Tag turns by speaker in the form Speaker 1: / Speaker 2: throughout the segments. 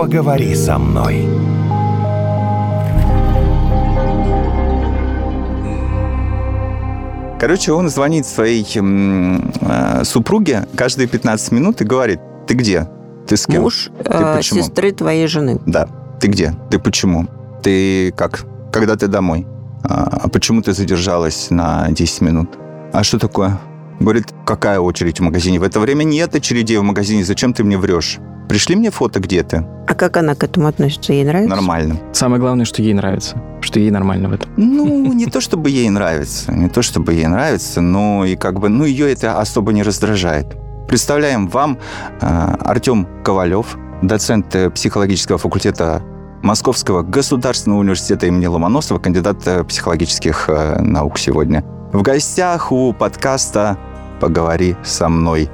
Speaker 1: Поговори со мной.
Speaker 2: Короче, он звонит своей э, супруге каждые 15 минут и говорит, ты где? Ты с кем?
Speaker 3: Муж
Speaker 2: Ты
Speaker 3: э,
Speaker 2: почему?
Speaker 3: сестры твоей жены.
Speaker 2: Да. Ты где? Ты почему? Ты как? Когда ты домой? А, а почему ты задержалась на 10 минут? А что такое? Говорит, какая очередь в магазине? В это время нет очередей в магазине. Зачем ты мне врешь? Пришли мне фото, где ты?
Speaker 3: А как она к этому относится? Ей нравится?
Speaker 2: Нормально.
Speaker 4: Самое главное, что ей нравится. Что ей нормально в этом.
Speaker 2: Ну, не то чтобы ей нравится, не то чтобы ей нравится, но и как бы, ну, ее это особо не раздражает. Представляем вам э, Артем Ковалев, доцент э, психологического факультета Московского государственного университета имени Ломоносова, кандидат э, психологических э, наук сегодня. В гостях у подкаста «Поговори со мной».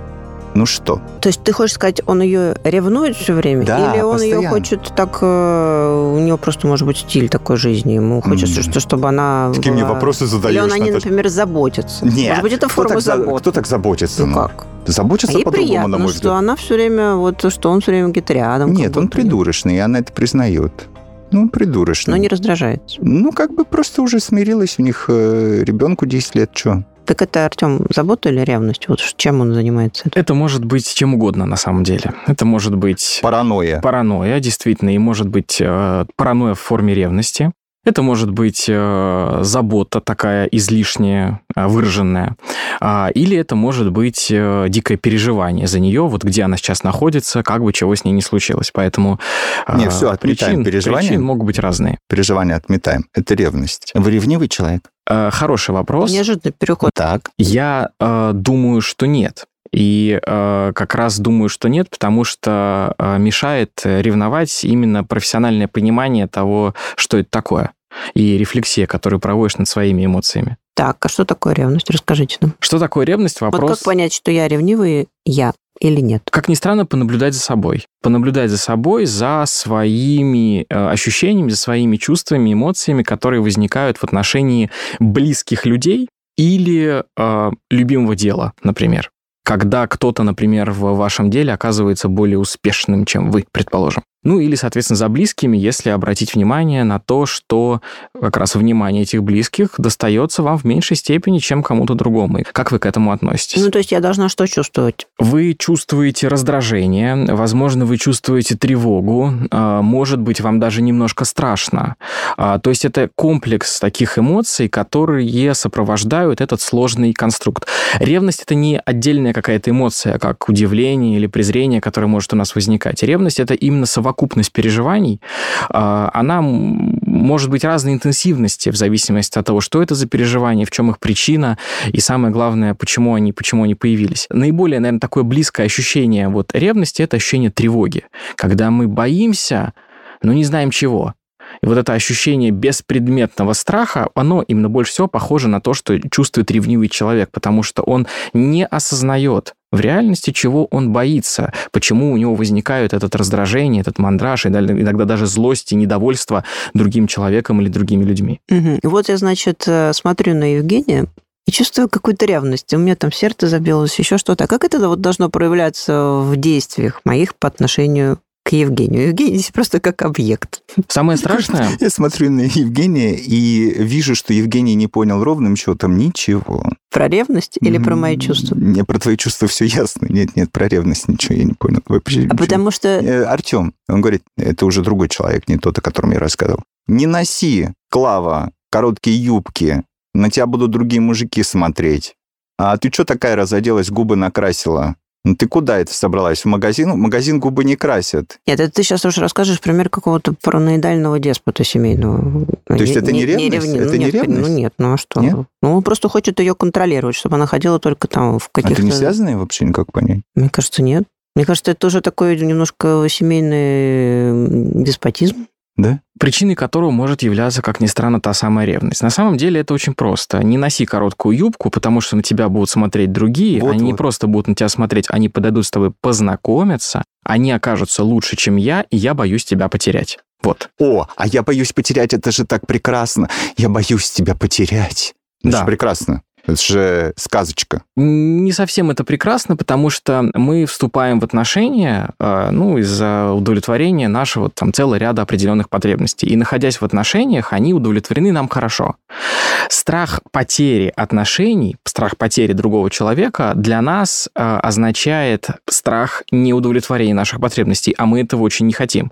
Speaker 2: Ну что?
Speaker 3: То есть ты хочешь сказать, он ее ревнует все время?
Speaker 2: Да,
Speaker 3: Или он ее
Speaker 2: постоянно.
Speaker 3: хочет так... э, у него просто может быть стиль такой жизни. Ему хочется, что, чтобы она
Speaker 2: Такие мне
Speaker 3: была-
Speaker 2: вопросы задаешь,
Speaker 3: Или он о ней, например, заботится.
Speaker 2: Нет.
Speaker 3: Может быть, это
Speaker 2: Кто
Speaker 3: форма
Speaker 2: так, за-
Speaker 3: заботы.
Speaker 2: кто так заботится?
Speaker 3: Ну
Speaker 2: ну?
Speaker 3: как? А
Speaker 2: Заботится
Speaker 3: ей
Speaker 2: по-другому, на мой
Speaker 3: что
Speaker 2: взгляд.
Speaker 3: она все время, вот, что он все время где-то рядом.
Speaker 2: Нет, он придурочный, и она это признает. Ну, он придурочный.
Speaker 3: Но не раздражается.
Speaker 2: Ну, как бы просто уже смирилась. У них э, ребенку 10 лет, что?
Speaker 3: Так это, Артем, забота или ревность? Вот чем он занимается?
Speaker 4: Это может быть чем угодно на самом деле. Это может быть
Speaker 2: Паранойя.
Speaker 4: паранойя, действительно, и может быть э, паранойя в форме ревности. Это может быть э, забота такая излишняя, э, выраженная. А, или это может быть э, дикое переживание за нее, вот где она сейчас находится, как бы чего с ней не случилось. Поэтому э,
Speaker 2: Не, всё, отметаем
Speaker 4: причин,
Speaker 2: переживания.
Speaker 4: причин могут быть разные.
Speaker 2: Переживания отметаем. Это ревность. Вы ревнивый человек?
Speaker 4: Э, хороший вопрос.
Speaker 3: Неожиданный переход.
Speaker 2: Так.
Speaker 4: Я э, думаю, что нет. И э, как раз думаю, что нет, потому что э, мешает э, ревновать именно профессиональное понимание того, что это такое, и рефлексия, которую проводишь над своими эмоциями.
Speaker 3: Так, а что такое ревность? Расскажите нам.
Speaker 4: Что такое ревность? Вопрос.
Speaker 3: Вот как понять, что я ревнивый я или нет?
Speaker 4: Как ни странно, понаблюдать за собой. Понаблюдать за собой, за своими э, ощущениями, за своими чувствами, эмоциями, которые возникают в отношении близких людей или э, любимого дела, например. Когда кто-то, например, в вашем деле оказывается более успешным, чем вы, предположим. Ну или, соответственно, за близкими, если обратить внимание на то, что как раз внимание этих близких достается вам в меньшей степени, чем кому-то другому. И Как вы к этому относитесь?
Speaker 3: Ну, то есть я должна что чувствовать?
Speaker 4: Вы чувствуете раздражение, возможно, вы чувствуете тревогу, а, может быть, вам даже немножко страшно. А, То есть это комплекс таких эмоций, которые сопровождают этот сложный конструкт. Ревность — это не отдельная какая-то эмоция, как удивление или презрение, которое может у нас возникать. Ревность — это именно совокупность переживаний. А, Она может быть разной интенсивности в зависимости от того, что это за переживания, в чем их причина, и самое главное, почему они, почему они появились. Наиболее, наверное, такое близкое ощущение вот ревности – это ощущение тревоги. Когда мы боимся, но не знаем чего. И вот это ощущение беспредметного страха, оно именно больше всего похоже на то, что чувствует ревнивый человек, потому что он не осознает в реальности, чего он боится, почему у него возникает этот раздражение, этот мандраж, и иногда даже злость и недовольство другим человеком или другими людьми.
Speaker 3: Мгм. Вот я, значит, э, смотрю на Евгения и чувствую какую-то ревность. У меня там сердце забилось, еще что-то. А как это вот должно проявляться в действиях моих по отношению к Евгению? Евгений здесь просто как объект.
Speaker 4: Самое страшное,
Speaker 2: Я смотрю на Евгения и вижу, что Евгений не понял ровным счетом ничего.
Speaker 3: Про ревность или про мои чувства?
Speaker 2: Не, про твои чувства все ясно. Нет, нет, про ревность ничего я не понял. Вообще
Speaker 3: А
Speaker 2: ничего.
Speaker 3: потому что...
Speaker 2: Артем, он говорит, это уже другой человек, не тот, о котором я рассказывал. Не носи, Клава, короткие юбки. На тебя будут другие мужики смотреть. А ты что такая разоделась, губы накрасила? Ну ты куда это собралась? В магазин? В магазин губы не красят.
Speaker 3: Нет, это ты сейчас уже расскажешь пример какого-то параноидального деспота семейного.
Speaker 2: То есть это не ревность?
Speaker 3: ревни-
Speaker 2: Это
Speaker 3: ну,
Speaker 2: не
Speaker 3: нет,
Speaker 2: ревность?
Speaker 3: Ну нет, ну а что?
Speaker 2: Нет?
Speaker 3: Ну он просто хочет ее контролировать, чтобы она ходила только там в
Speaker 2: А
Speaker 3: каких-то...
Speaker 2: это не связано вообще никак понять?
Speaker 3: Мне кажется, нет. Мне кажется, это тоже такой немножко семейный деспотизм.
Speaker 2: Да?
Speaker 4: причиной которого может являться, как ни странно, та самая ревность. На самом деле это очень просто. Не носи короткую юбку, потому что на тебя будут смотреть другие.
Speaker 2: Вот,
Speaker 4: они не
Speaker 2: вот.
Speaker 4: просто будут на тебя смотреть, они подойдут с тобой познакомиться, они окажутся лучше, чем я, и я боюсь тебя потерять. Вот.
Speaker 2: О, а я боюсь потерять, это же так прекрасно. Я боюсь тебя потерять. Это
Speaker 4: Да.
Speaker 2: же прекрасно. Это же сказочка.
Speaker 4: Не совсем это прекрасно, потому что мы вступаем в отношения, э, ну, из-за удовлетворения нашего там целого ряда определенных потребностей. И находясь в отношениях, они удовлетворены нам хорошо. Страх потери отношений, страх потери другого человека для нас э, означает страх неудовлетворения наших потребностей, а мы этого очень не хотим.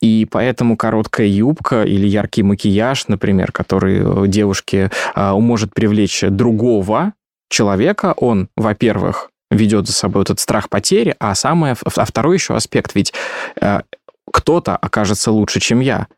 Speaker 4: И поэтому короткая юбка или яркий макияж, например, который э, девушке может привлечь другого человека, он, во-первых, ведет за собой этот страх потери, а самое, а второй еще аспект, ведь э, кто-то окажется лучше, чем я.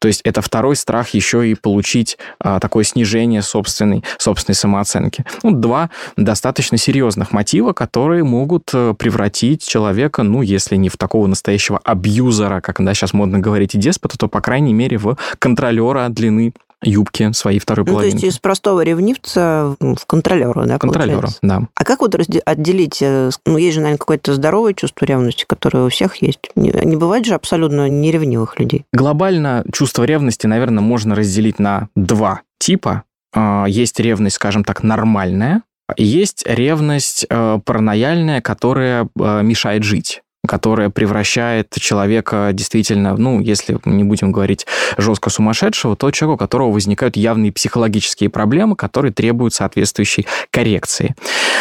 Speaker 4: То есть это второй страх еще и получить а, такое снижение собственной, собственной самооценки. Ну, два достаточно серьезных мотива, которые могут э, превратить человека, ну, если не в такого настоящего абьюзера, как да, сейчас модно говорить, и деспота, то, по крайней мере, в контролера длины юбки своей второй.
Speaker 3: Ну, то есть из простого ревнивца в контролера, да,
Speaker 4: Контролера, да.
Speaker 3: А как вот отделить, э, ну, есть же, наверное, какое-то здоровое чувство ревности, которое у всех есть. Не, не бывает же абсолютно неревнивых людей.
Speaker 4: Глобально чувство ревности, наверное, можно разделить на два типа. А, есть ревность, скажем так, нормальная, есть ревность э, паранояльная, которая э, мешает жить которая превращает человека действительно, ну, если не будем говорить жестко сумасшедшего, то человека, у которого возникают явные психологические проблемы, которые требуют соответствующей коррекции.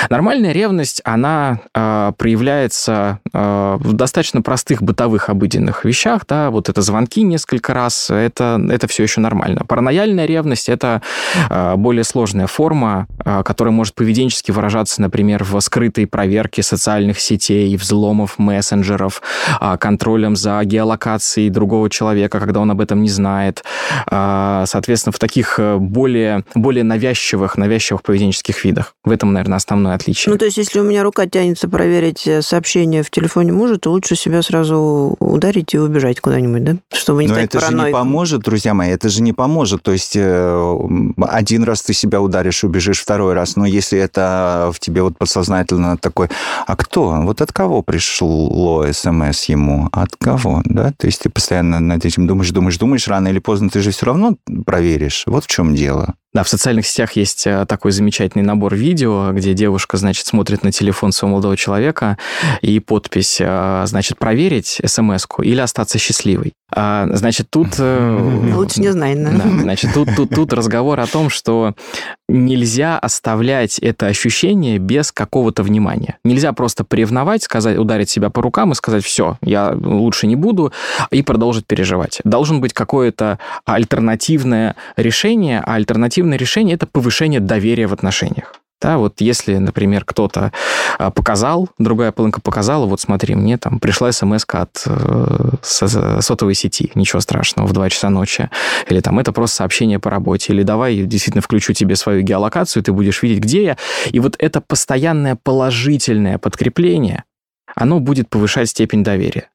Speaker 4: Нормальная ревность, она э, проявляется э, в достаточно простых бытовых обыденных вещах, да, вот это звонки несколько раз, это, это все еще нормально. Паранояльная ревность – это э, более сложная форма, э, которая может поведенчески выражаться, например, в скрытой проверке социальных сетей, взломов мессенджеров, мессенджеров, а, контролем за геолокацией другого человека, когда он об этом не знает. А, соответственно, в таких э, более, более навязчивых, навязчивых поведенческих видах. В этом, наверное, основное отличие.
Speaker 3: Ну, то есть, если у меня рука тянется проверить э, сообщение в телефоне мужа, то лучше себя сразу ударить и убежать куда-нибудь, да? Чтобы не
Speaker 2: Но
Speaker 3: стать
Speaker 2: это
Speaker 3: параноиком.
Speaker 2: же не поможет, друзья мои, это же не поможет. То есть э, один раз ты себя ударишь, убежишь второй раз, но если это в тебе вот подсознательно такой, а кто? Вот от кого пришло пришло смс ему, от кого, да? То есть ты постоянно над этим думаешь, думаешь, думаешь, рано или поздно ты же все равно проверишь. Вот в чем дело.
Speaker 4: Да, в социальных сетях есть э, такой замечательный набор видео, где девушка, значит, смотрит на телефон своего молодого человека, и подпись, э, значит, проверить смс или остаться счастливой. А, значит, тут...
Speaker 3: Э, Лучше не знать, да.
Speaker 4: да значит, тут, тут, тут разговор о том, что нельзя оставлять это ощущение без какого-то внимания. Нельзя просто поревновать, сказать, ударить себя по рукам и сказать, все, я лучше не буду, и продолжить переживать. Должен быть какое-то альтернативное решение, а альтернативное эффективное решение – это повышение доверия в отношениях. Да, вот если, например, кто-то а, показал, другая половинка показала, вот смотри, мне там пришла смс от э, сотовой сети, ничего страшного, в 2 часа ночи, или там это просто сообщение по работе, или давай действительно включу тебе свою геолокацию, ты будешь видеть, где я. И вот это постоянное положительное подкрепление, оно будет повышать степень доверия.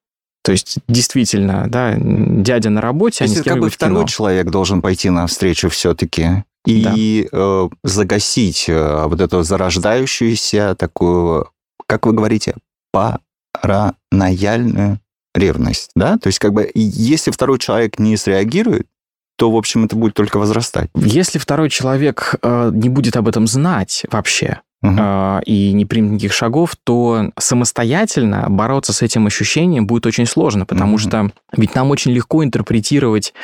Speaker 4: То есть, действительно, да, дядя на работе,
Speaker 2: То есть,
Speaker 4: они
Speaker 2: как бы второй человек должен пойти навстречу все-таки и да. э, загасить э, вот эту зарождающуюся такую, как вы говорите, паранояльную ревность, да? То есть как бы если второй человек не среагирует, то, в общем, это будет только возрастать.
Speaker 4: Если второй человек э, не будет об этом знать вообще, угу. э, и не примет никаких шагов, то самостоятельно бороться с этим ощущением будет очень сложно, потому угу. что ведь нам очень легко интерпретировать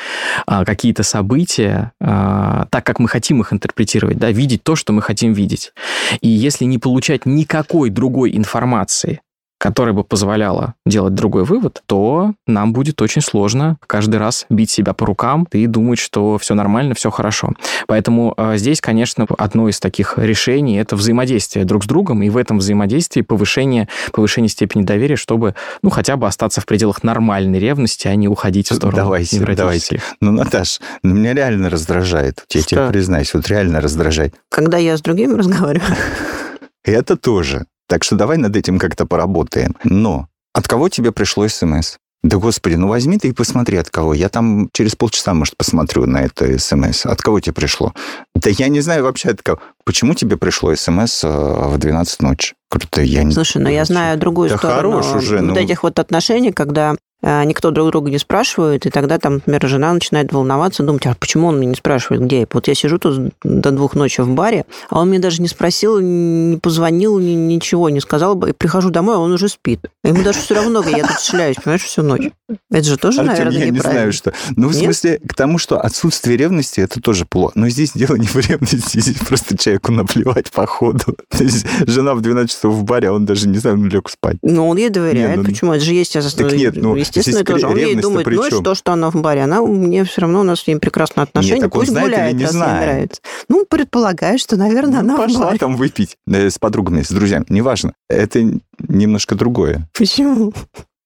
Speaker 4: э, какие-то события э, так, как мы хотим их интерпретировать, да, видеть то, что мы хотим видеть. И если не получать никакой другой информации, которая бы позволяла делать другой вывод, то нам будет очень сложно каждый раз бить себя по рукам и думать, что все нормально, все хорошо. Поэтому э, здесь, конечно, одно из таких решений – это взаимодействие друг с другом, и в этом взаимодействии повышение, повышение степени доверия, чтобы, ну, хотя бы остаться в пределах нормальной ревности, а не уходить в сторону
Speaker 2: Давайте, давайте. Ну, Наташ, ну, меня реально раздражает. Я что? тебе признаюсь, вот реально раздражает.
Speaker 3: Когда я с другими разговариваю?
Speaker 2: Это тоже. Так что давай над этим как-то поработаем. Но от кого тебе пришло смс? Да господи, ну возьми ты и посмотри от кого. Я там через полчаса, может, посмотрю на это смс. От кого тебе пришло? Да я не знаю вообще от кого. Почему тебе пришло смс э, в 12 ночи? Круто, я не...
Speaker 3: Слушай, ну я знаю другую
Speaker 2: да
Speaker 3: сторону
Speaker 2: хорош уже,
Speaker 3: вот
Speaker 2: ну...
Speaker 3: этих вот отношений, когда а, никто друг друга не спрашивает, и тогда там, например, жена начинает волноваться, думать, а почему он меня не спрашивает, где я? Вот я сижу тут до двух ночи в баре, а он мне даже не спросил, не позвонил, ничего не сказал, и прихожу домой, а он уже спит. Ему даже все равно, я тут шляюсь, понимаешь, всю ночь. Это же тоже, Артем, наверное,
Speaker 2: я не знаю, что. Ну, в Нет? смысле, к тому, что отсутствие ревности, это тоже плохо. Но здесь дело не в ревности, здесь просто человеку наплевать по ходу. То есть жена в 12 часов в баре, а он даже, не знаю, ну, лег спать.
Speaker 3: Ну, он ей доверяет. Не, ну, Почему? Это же есть...
Speaker 2: Так нет, ну,
Speaker 3: естественно, тоже. Он ей думает, ну, что, что она в баре. Она мне все равно, у нас с ней прекрасные отношения. Нет, так Пусть знает гуляет, или не знает. нравится. Ну, предполагаю, что, наверное, ну, она
Speaker 2: пошла в баре. там выпить э, с подругами, с друзьями. Неважно. Это немножко другое.
Speaker 3: Почему?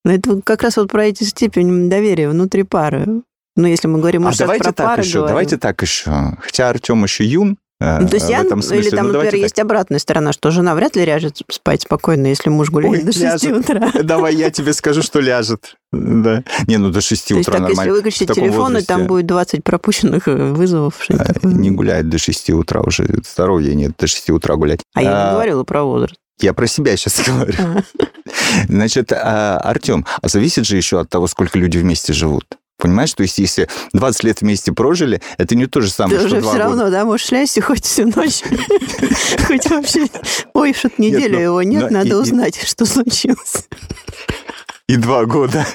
Speaker 3: Ну, это как раз вот про эти степень доверия внутри пары. Ну, если мы говорим
Speaker 2: а давайте так пары, еще, говорим. давайте так еще. Хотя Артем еще юн,
Speaker 3: ну, то есть я, смысле. или там, ну, например, есть так. обратная сторона, что жена вряд ли ляжет спать спокойно, если муж гуляет Ой, до 6 ляжет. утра.
Speaker 2: Давай я тебе скажу, что ляжет. Да. Не, ну до 6
Speaker 3: то
Speaker 2: утра
Speaker 3: так,
Speaker 2: нормально.
Speaker 3: если выключить телефон, и там будет 20 пропущенных э, вызовов.
Speaker 2: А, не гуляет до 6 утра уже. Здоровья нет до 6 утра гулять.
Speaker 3: А, а я не говорила про возраст.
Speaker 2: Я про себя сейчас говорю. Значит, а, Артем, а зависит же еще от того, сколько люди вместе живут. Понимаешь, то есть если 20 лет вместе прожили, это не то же самое,
Speaker 3: Ты
Speaker 2: что
Speaker 3: уже все года. равно, да, можешь лясть хоть всю ночь, хоть вообще, ой, что-то неделю ну, его нет, надо узнать, что случилось.
Speaker 2: И два года.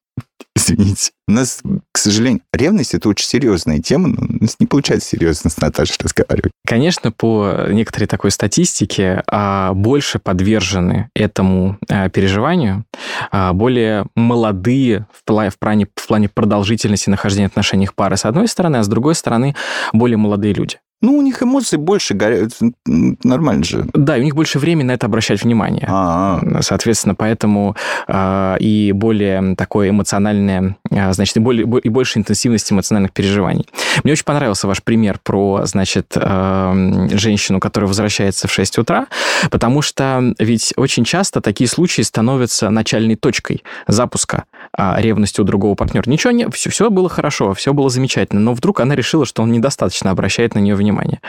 Speaker 2: Извините. У нас, к сожалению, ревность – это очень серьезная тема, но у нас не получается серьезно с Наташей разговаривать.
Speaker 4: Конечно, по некоторой такой статистике а, больше подвержены этому а, переживанию а, более молодые в плане, в, плане, продолжительности нахождения в отношениях пары, с одной стороны, а с другой стороны, более молодые люди.
Speaker 2: Ну, у них эмоции больше горят. Нормально же.
Speaker 4: Да, и у них больше времени на это обращать внимание. А-а-а. Соответственно, поэтому э, и более такое эмоциональное, э, значит, и, более, и больше интенсивности эмоциональных переживаний. Мне очень понравился ваш пример про, значит, э, женщину, которая возвращается в 6 утра, потому что ведь очень часто такие случаи становятся начальной точкой запуска э, ревности у другого партнера. Ничего не... Все, все было хорошо, все было замечательно, но вдруг она решила, что он недостаточно обращает на нее внимание.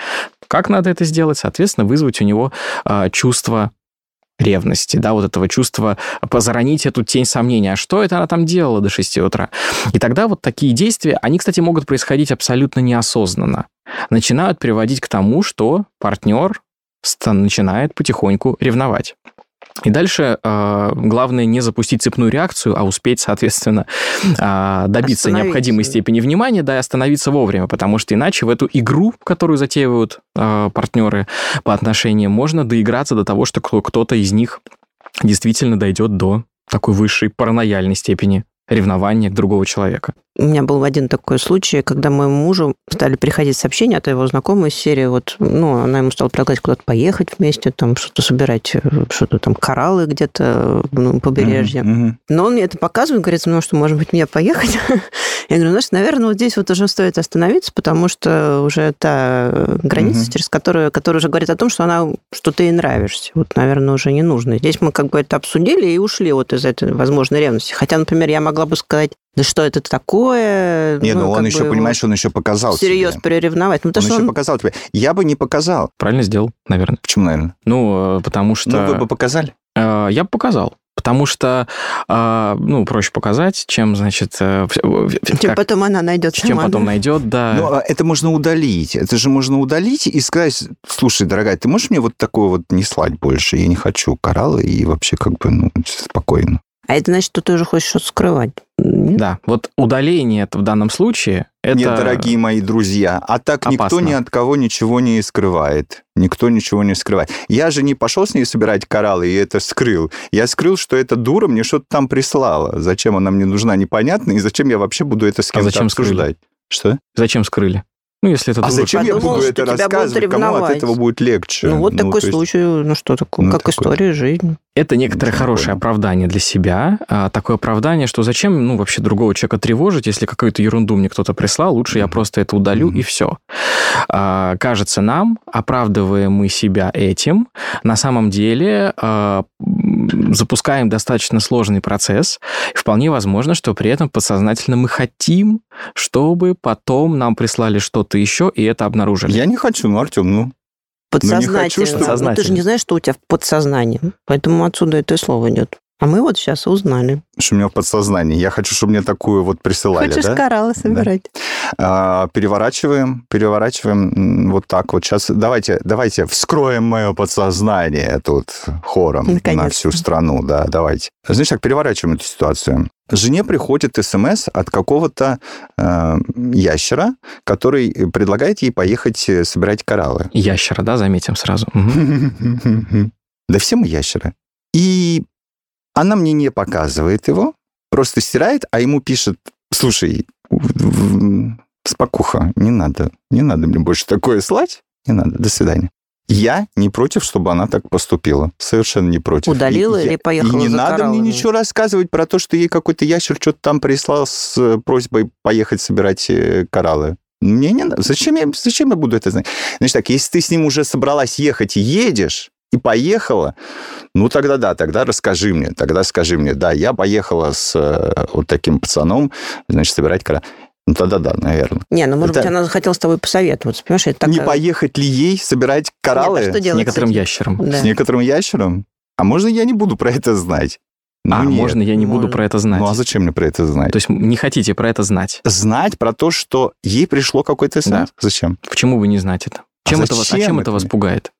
Speaker 4: Как надо это сделать? Соответственно, вызвать у него э, чувство ревности, да, вот этого чувства, позаронить эту тень сомнения, а что это она там делала до 6 утра? И тогда вот такие действия, они, кстати, могут происходить абсолютно неосознанно. Начинают приводить к тому, что партнер начинает потихоньку ревновать. И дальше э, главное не запустить цепную реакцию, а успеть, соответственно, э, добиться необходимой степени внимания, да, и остановиться вовремя, потому что иначе в эту игру, которую затеивают э, партнеры по отношениям, можно доиграться до того, что кто-то из них действительно дойдет до такой высшей паранояльной степени ревнования к другого человека.
Speaker 3: У меня был один такой случай, когда моему мужу стали приходить сообщения от его знакомой из серии, вот, ну, она ему стала предлагать куда-то поехать вместе, там, что-то собирать, э, что-то там, кораллы где-то ну, побережье. Mm-hmm. Но он мне это показывает, говорит, ну, что, может быть, мне поехать? Я говорю, знаешь, наверное, вот здесь вот уже стоит остановиться, потому что уже та граница, mm-hmm. через которую, которая уже говорит о том, что она, что ты ей нравишься. Вот, наверное, уже не нужно. Здесь мы как бы это обсудили и ушли вот из этой возможной ревности. Хотя, например, я могла бы сказать, да что это такое?
Speaker 2: Не, ну, ну он еще, понимаешь, он еще показал
Speaker 3: Серьезно тебе. приревновать. Ну,
Speaker 2: он еще он... показал тебе. Я бы не показал.
Speaker 4: Правильно сделал, наверное.
Speaker 2: Почему, наверное?
Speaker 4: Ну, э, потому что...
Speaker 2: Ну, вы бы показали?
Speaker 4: Э, я бы показал. Потому что, э, ну, проще показать, чем, значит... Чем
Speaker 3: как, потом она найдет
Speaker 4: Чем сама, потом да? найдет, да.
Speaker 2: Ну, а это можно удалить. Это же можно удалить и сказать, слушай, дорогая, ты можешь мне вот такое вот не слать больше? Я не хочу кораллы и вообще как бы, ну, спокойно.
Speaker 3: А это значит, что ты уже хочешь что-то скрывать.
Speaker 4: Нет? Да, вот удаление это в данном случае это
Speaker 2: Нет, дорогие мои друзья, а так опасно. никто ни от кого ничего не скрывает. Никто ничего не скрывает. Я же не пошел с ней собирать кораллы и это скрыл. Я скрыл, что эта дура мне что-то там прислала. Зачем она мне нужна, непонятно, и зачем я вообще буду это с а кем-то а зачем обсуждать. Скрыли? Что?
Speaker 4: Зачем скрыли? Ну, если это
Speaker 2: а зачем я буду это рассказывать? Кому от этого будет легче?
Speaker 3: Ну, вот ну, такой есть... случай, ну что такое, ну, как такой... история жизни.
Speaker 4: Это некоторое хорошее оправдание для себя. А, такое оправдание, что зачем, ну, вообще другого человека тревожить, если какую-то ерунду мне кто-то прислал, лучше я просто это удалю, mm-hmm. и все. А, кажется нам, оправдываем мы себя этим, на самом деле а, запускаем достаточно сложный процесс. И вполне возможно, что при этом подсознательно мы хотим, чтобы потом нам прислали что-то еще, и это обнаружили.
Speaker 2: Я не хочу, ну, Артем, ну,
Speaker 3: Подсознательно. Ну, не хочу, что... ну, ты же не знаешь, что у тебя в подсознании. Поэтому отсюда это слово идет. А мы вот сейчас узнали.
Speaker 2: Что у меня в подсознании. Я хочу, чтобы мне такую вот присылали,
Speaker 3: Хочешь
Speaker 2: да?
Speaker 3: кораллы собирать?
Speaker 2: А, переворачиваем, переворачиваем вот так вот. Сейчас давайте, давайте вскроем мое подсознание тут хором на
Speaker 3: Наконец-то.
Speaker 2: всю страну, да, давайте. Значит, так, переворачиваем эту ситуацию. Жене приходит смс от какого-то э, ящера, который предлагает ей поехать э, собирать кораллы.
Speaker 4: Ящера, да, заметим сразу.
Speaker 2: Да все мы ящеры. И она мне не показывает его, просто стирает, а ему пишет, слушай, спокуха, не надо, не надо мне больше такое слать, не надо, до свидания. Я не против, чтобы она так поступила. Совершенно не против.
Speaker 3: Удалила
Speaker 2: И
Speaker 3: или
Speaker 2: я-
Speaker 3: поехала
Speaker 2: И не
Speaker 3: за
Speaker 2: надо
Speaker 3: кораллами?
Speaker 2: мне ничего рассказывать про то, что ей какой-то ящер что-то там прислал с э, просьбой поехать собирать э, кораллы. Мне не надо. Зачем я, зачем я буду это знать? Значит так, если ты с ним уже собралась ехать и едешь, и поехала, ну тогда да, тогда расскажи мне, тогда скажи мне, да, я поехала с э, вот таким пацаном, значит, собирать кораллы. Ну тогда да, наверное.
Speaker 3: Не, ну, может
Speaker 2: Это-
Speaker 3: быть, она захотела с тобой посоветоваться, понимаешь? Это
Speaker 2: Не
Speaker 3: такая-
Speaker 2: поехать ли ей собирать кораллы
Speaker 3: Нет, а что
Speaker 4: С некоторым ящером.
Speaker 3: Да.
Speaker 2: с некоторым ящером? А можно я не буду про это знать? Ну,
Speaker 4: а,
Speaker 2: нет.
Speaker 4: можно я не буду
Speaker 3: можно.
Speaker 4: про это знать?
Speaker 2: Ну а зачем мне про это знать?
Speaker 4: То есть не хотите про это знать?
Speaker 2: Знать про то, что ей пришло какой-то смс?
Speaker 4: Да.
Speaker 2: Зачем?
Speaker 4: Почему бы не знать это?
Speaker 2: А
Speaker 4: Чем это вас, а
Speaker 2: зачем
Speaker 4: чем
Speaker 2: это
Speaker 4: это вас пугает?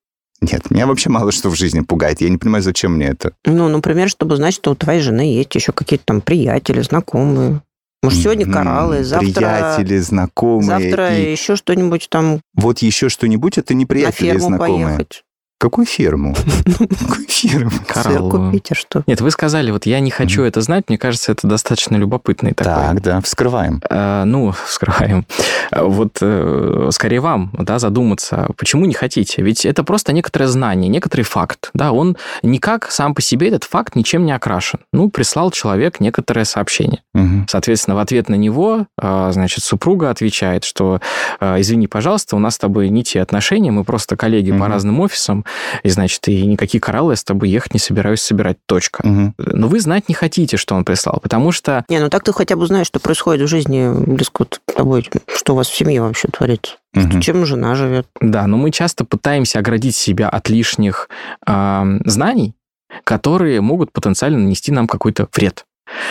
Speaker 2: Нет, меня вообще мало что в жизни пугает. Я не понимаю, зачем мне это.
Speaker 3: Ну, например, чтобы знать, что у твоей жены есть еще какие-то там приятели, знакомые. Может, сегодня кораллы, завтра...
Speaker 2: Приятели, знакомые.
Speaker 3: Завтра
Speaker 2: и
Speaker 3: еще что-нибудь там
Speaker 2: Вот еще что-нибудь, это не
Speaker 3: на
Speaker 2: приятели и
Speaker 3: ферму
Speaker 2: знакомые.
Speaker 3: поехать.
Speaker 2: Какую ферму? Какую
Speaker 4: Коралловую.
Speaker 3: купить, а что?
Speaker 4: Нет, вы сказали, вот я не хочу это знать, мне кажется, это достаточно любопытный такой.
Speaker 2: Так, да, вскрываем.
Speaker 4: Э, ну, вскрываем. Э, Вот э, скорее вам, да, задуматься, почему не хотите? Ведь это просто некоторое знание, некоторый факт, да, он никак сам по себе, этот факт ничем не окрашен. Ну, прислал человек некоторое сообщение. Соответственно, в ответ на него, значит, супруга отвечает, что, извини, пожалуйста, у нас с тобой не те отношения, мы просто коллеги по разным офисам, и, значит, и никакие кораллы я с тобой ехать не собираюсь собирать, точка.
Speaker 2: Мгм.
Speaker 4: Но вы знать не хотите, что он прислал, потому что
Speaker 3: Не, ну так ты хотя бы знаешь, что происходит в жизни близко с тобой, что у вас в семье вообще творится.
Speaker 2: Мгм.
Speaker 3: Чем жена живет.
Speaker 4: Да, но мы часто пытаемся оградить себя от лишних ам, знаний, которые могут потенциально нанести нам какой-то вред.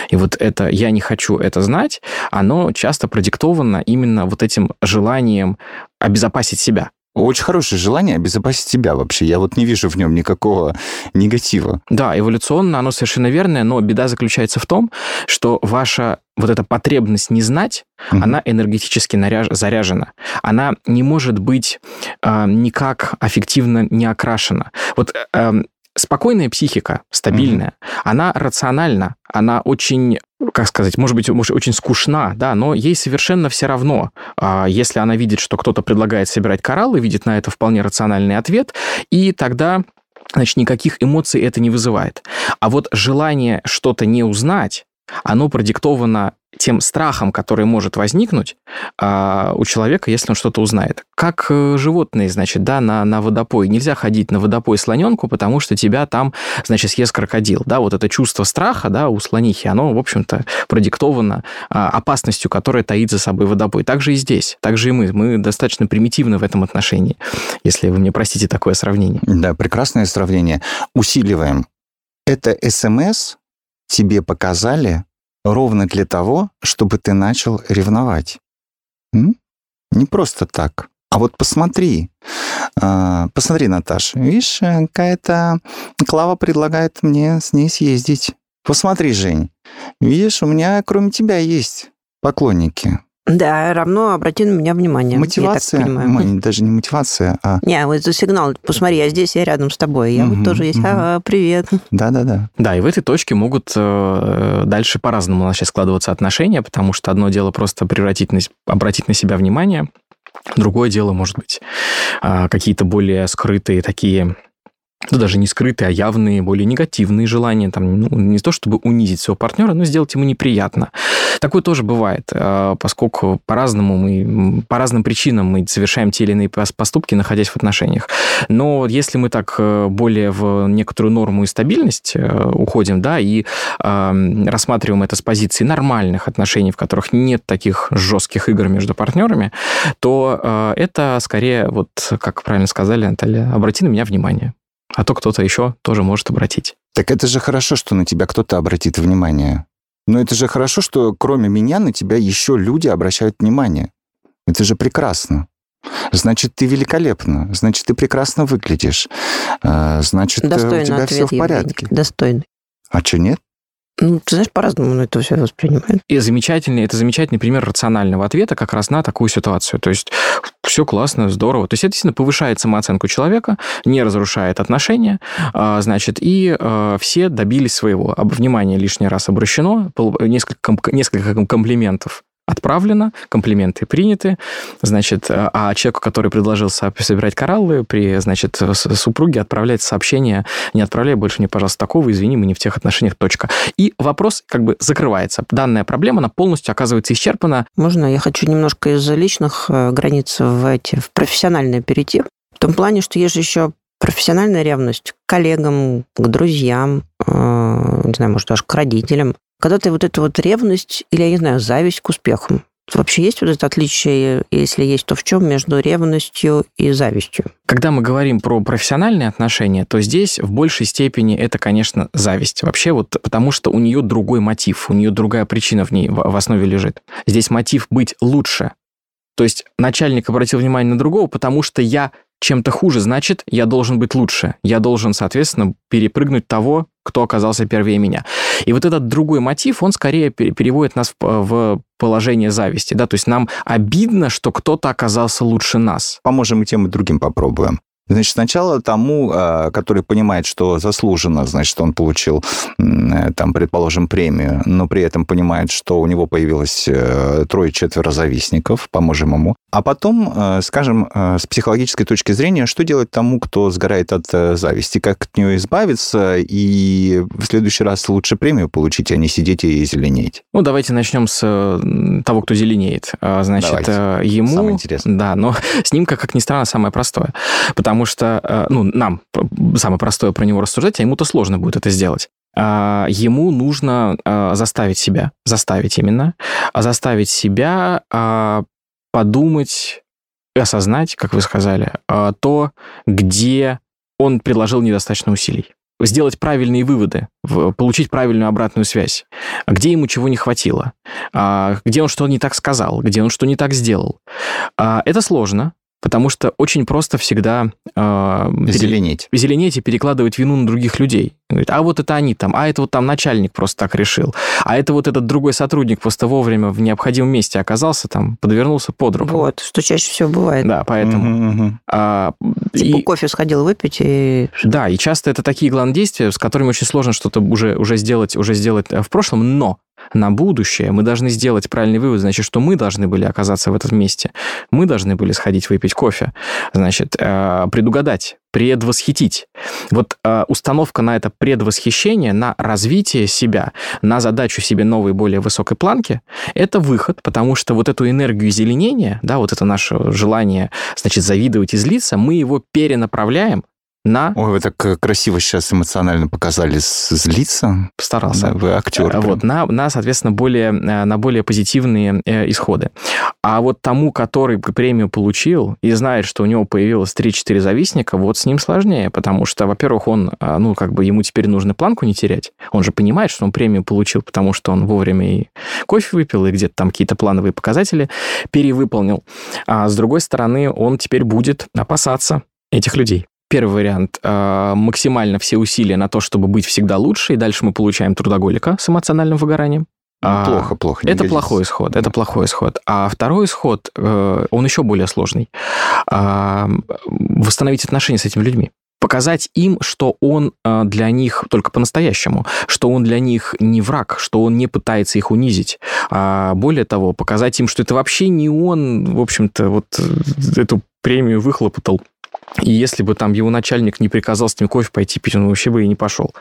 Speaker 4: И вот это «я не хочу это знать», оно часто продиктовано именно вот этим желанием обезопасить себя.
Speaker 2: Очень хорошее желание обезопасить себя вообще. Я вот не вижу в нем никакого негатива.
Speaker 4: Да, эволюционно оно совершенно верное, но беда заключается в том, что ваша вот эта потребность не знать,
Speaker 2: Мгм.
Speaker 4: она энергетически наряж- заряжена. Она не может быть э, никак аффективно не окрашена. Вот э, эм, спокойная психика, стабильная, она рациональна, она очень, как сказать, может быть, может, очень скучна, да, но ей совершенно все равно, а, если она видит, что кто-то предлагает собирать кораллы, видит на это вполне рациональный ответ, и тогда значит, никаких эмоций это не вызывает. А вот желание что-то не узнать, оно продиктовано тем страхом, который может возникнуть а, у человека, если он что-то узнает. Как э, животные, значит, да, на, на водопой. Нельзя ходить на водопой слоненку, потому что тебя там, значит, съест крокодил. Да, вот это чувство страха, да, у слонихи, оно, в общем-то, продиктовано а, опасностью, которая таит за собой водопой. Так же и здесь, так же и мы. Мы достаточно примитивны в этом отношении, если вы мне простите такое сравнение.
Speaker 2: Да, прекрасное сравнение. Усиливаем. Это СМС тебе показали ровно для того, чтобы ты начал ревновать. М? Не просто так. А вот посмотри, А, посмотри, Наташа, видишь, какая-то Клава предлагает мне с ней съездить. Посмотри, Жень, видишь, у меня кроме тебя есть поклонники.
Speaker 3: Да, равно обрати на меня внимание.
Speaker 2: Мотивация,
Speaker 3: Я так понимаю.
Speaker 2: м, даже не мотивация, а
Speaker 3: Не, вот это сигнал, посмотри, я здесь, я рядом с тобой. Я
Speaker 2: Мгм,
Speaker 3: вот тоже есть.
Speaker 2: мгм.
Speaker 3: А, привет.
Speaker 2: да-да-да.
Speaker 4: Да, и в этой точке могут э, дальше по-разному сейчас складываться отношения, потому что одно дело просто превратить на, обратить на себя внимание, другое дело, может быть, а, какие-то более скрытые такие ну, даже не скрытые, а явные, более негативные желания, там, ну, не то чтобы унизить своего партнера, но сделать ему неприятно. Такое тоже бывает, э, поскольку по-разному мы, по разным причинам мы совершаем те или иные пос- поступки, находясь в отношениях. Но если мы так э, более в некоторую норму и стабильность э, уходим, да, и э, рассматриваем это с позиции нормальных отношений, в которых нет таких жестких игр между партнерами, то это скорее, вот как правильно сказали, Наталья, обрати на меня внимание. А то кто-то еще тоже может обратить.
Speaker 2: Так это же хорошо, что на тебя кто-то обратит внимание. Но это же хорошо, что кроме меня на тебя еще люди обращают внимание. Это же прекрасно. Значит, ты великолепна. Значит, ты прекрасно выглядишь. А, значит, Достойный у тебя ответ, все в порядке.
Speaker 3: Евгений. Достойный.
Speaker 2: А что, нет?
Speaker 3: Ну, ты знаешь, по-разному на это все воспринимает.
Speaker 4: И замечательный, это замечательный пример рационального ответа как раз на такую ситуацию. То есть все классно, здорово. То есть это действительно повышает самооценку человека, не разрушает отношения, а, значит, и а, все добились своего. Внимание лишний раз обращено, несколько, несколько комплиментов отправлено, комплименты приняты, значит, а человеку, который предложил собирать кораллы, при, значит, супруге отправляет сообщение, не отправляй больше мне, пожалуйста, такого, извини, мы не в тех отношениях, точка. И вопрос как бы закрывается. Данная проблема, она полностью оказывается исчерпана.
Speaker 3: Можно я хочу немножко из личных э, границ в, эти, в профессиональное перейти? В том плане, что есть же еще профессиональная ревность к коллегам, к друзьям, э, не знаю, может, даже к родителям. Когда ты вот эту вот ревность или, я не знаю, зависть к успехам, Вообще есть вот это отличие, если есть, то в чем между ревностью и завистью?
Speaker 4: Когда мы говорим про профессиональные отношения, то здесь в большей степени это, конечно, зависть. Вообще вот потому что у нее другой мотив, у нее другая причина в ней в основе лежит. Здесь мотив быть лучше. То есть начальник обратил внимание на другого, потому что я чем-то хуже, значит, я должен быть лучше. Я должен, соответственно, перепрыгнуть того, кто оказался первее меня. И вот этот другой мотив, он скорее переводит нас в положение зависти. Да? То есть нам обидно, что кто-то оказался лучше нас.
Speaker 2: Поможем и тем, и другим попробуем. Значит, сначала тому, а, который понимает, что заслуженно, значит, он получил, э, там, предположим, премию, но при этом понимает, что у него появилось э, трое-четверо завистников, поможем ему. А потом, э, скажем, с психологической точки зрения, что делать тому, кто сгорает от зависти, как от нее избавиться, и в следующий раз лучше премию получить, а не сидеть и зеленеть?
Speaker 4: Ну, давайте начнем с того, кто зеленеет. А, значит, давайте. ему...
Speaker 2: Самое интересное.
Speaker 4: Да, но с ним, как ни странно, самое простое. Потому что, э, ну, нам самое простое про него рассуждать, а ему-то сложно будет это сделать. А, ему нужно а, заставить себя, заставить именно, заставить себя а, подумать осознать, как вы сказали, то, где он приложил недостаточно усилий сделать правильные выводы, получить правильную обратную связь. Где ему чего не хватило, где он что не так сказал, где он что не так сделал. Это сложно, Потому что очень просто всегда...
Speaker 2: Э, зеленеть.
Speaker 4: Зеленеть и перекладывать вину на других людей. Говорит, а вот это они там, а это вот там начальник просто так решил, а это вот этот другой сотрудник просто вовремя в необходимом месте оказался, там, подвернулся под руку.
Speaker 3: Вот, что чаще всего бывает.
Speaker 4: Да, поэтому...
Speaker 3: Угу, угу. А, типа и... кофе сходил выпить и...
Speaker 4: Да, и часто это такие главные действия, с которыми очень сложно что-то уже, уже, сделать, уже сделать э, в прошлом, но на будущее, мы должны сделать правильный вывод, значит, что мы должны были оказаться в этом месте. Мы должны были сходить выпить кофе. Значит, э, предугадать, предвосхитить. Вот э, установка на это предвосхищение, на развитие себя, на задачу себе новой, более высокой планки, это выход, потому что вот эту энергию зеленения, да, вот это наше желание, значит, завидовать и злиться, мы его перенаправляем на...
Speaker 2: Ой, вы так красиво сейчас эмоционально показали злиться.
Speaker 4: Постарался. Да,
Speaker 2: вы актер.
Speaker 4: Вот, на, на, соответственно, более, э, на более позитивные э, исходы. А вот тому, который премию получил и знает, что у него появилось 3-4 завистника, вот с ним сложнее, потому что, во-первых, он, э, ну, как бы ему теперь нужно планку не терять. Он же понимает, что он премию получил, потому что он вовремя и кофе выпил, и где-то там какие-то плановые показатели перевыполнил. А с другой стороны, он теперь будет опасаться этих людей. Первый вариант э, максимально все усилия на то, чтобы быть всегда лучше, и дальше мы получаем трудоголика с эмоциональным выгоранием.
Speaker 2: Ну, плохо, плохо.
Speaker 4: Это годится. плохой исход. Да. Это плохой исход. А второй исход, э, он еще более сложный. Э, восстановить отношения с этими людьми показать им, что он э, для них только по-настоящему, что он для них не враг, что он не пытается их унизить. А более того, показать им, что это вообще не он, в общем-то, вот э, эту премию выхлопотал и если бы там его начальник не приказал с ним кофе пойти пить, он вообще бы и не пошел.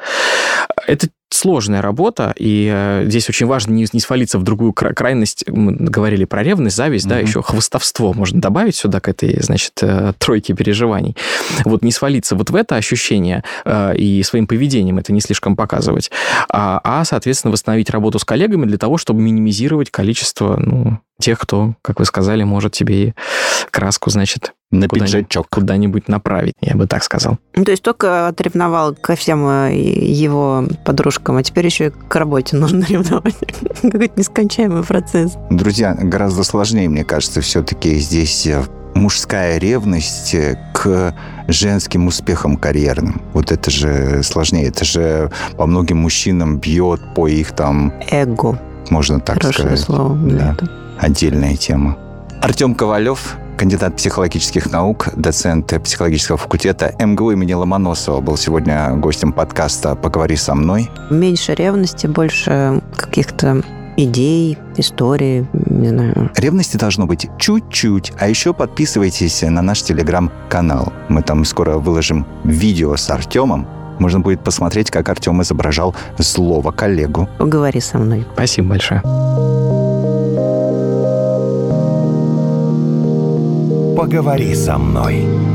Speaker 4: Это сложная работа, и э, здесь очень важно не, не свалиться в другую крайность. Мы говорили про ревность, зависть, mm-hmm. да, еще хвостовство можно добавить сюда к этой, значит, э, тройке переживаний. Вот не свалиться вот в это ощущение э, и своим поведением это не слишком показывать, а, а, соответственно, восстановить работу с коллегами для того, чтобы минимизировать количество, ну, тех, кто, как вы сказали, может тебе краску, значит,
Speaker 2: На
Speaker 4: куда-нибудь-
Speaker 2: пиджачок.
Speaker 4: куда-нибудь направить, я бы так сказал.
Speaker 3: Ну, то есть только отревновал ко всем э, его подружкам, а теперь еще и к работе нужно ревновать. Какой-то нескончаемый процесс.
Speaker 2: Друзья, гораздо сложнее, мне кажется, все-таки здесь э, мужская ревность э, к женским успехам карьерным. Вот это же сложнее. Это же по многим мужчинам бьет по их там,
Speaker 3: Эго.
Speaker 2: можно так
Speaker 3: Хорошее
Speaker 2: сказать,
Speaker 3: слово.
Speaker 2: Да.
Speaker 3: этого.
Speaker 2: отдельная тема. Артем Ковалев, кандидат психологических наук, доцент психологического факультета МГУ имени Ломоносова, был сегодня гостем подкаста «Поговори со мной».
Speaker 3: Меньше ревности, больше каких-то идей, историй, не знаю.
Speaker 2: Ревности должно быть чуть-чуть. А еще подписывайтесь на наш телеграм-канал. Мы там скоро выложим видео с Артемом. Можно будет посмотреть, как Артем изображал злого коллегу.
Speaker 3: Поговори со мной.
Speaker 4: Спасибо большое.
Speaker 1: Поговори со мной.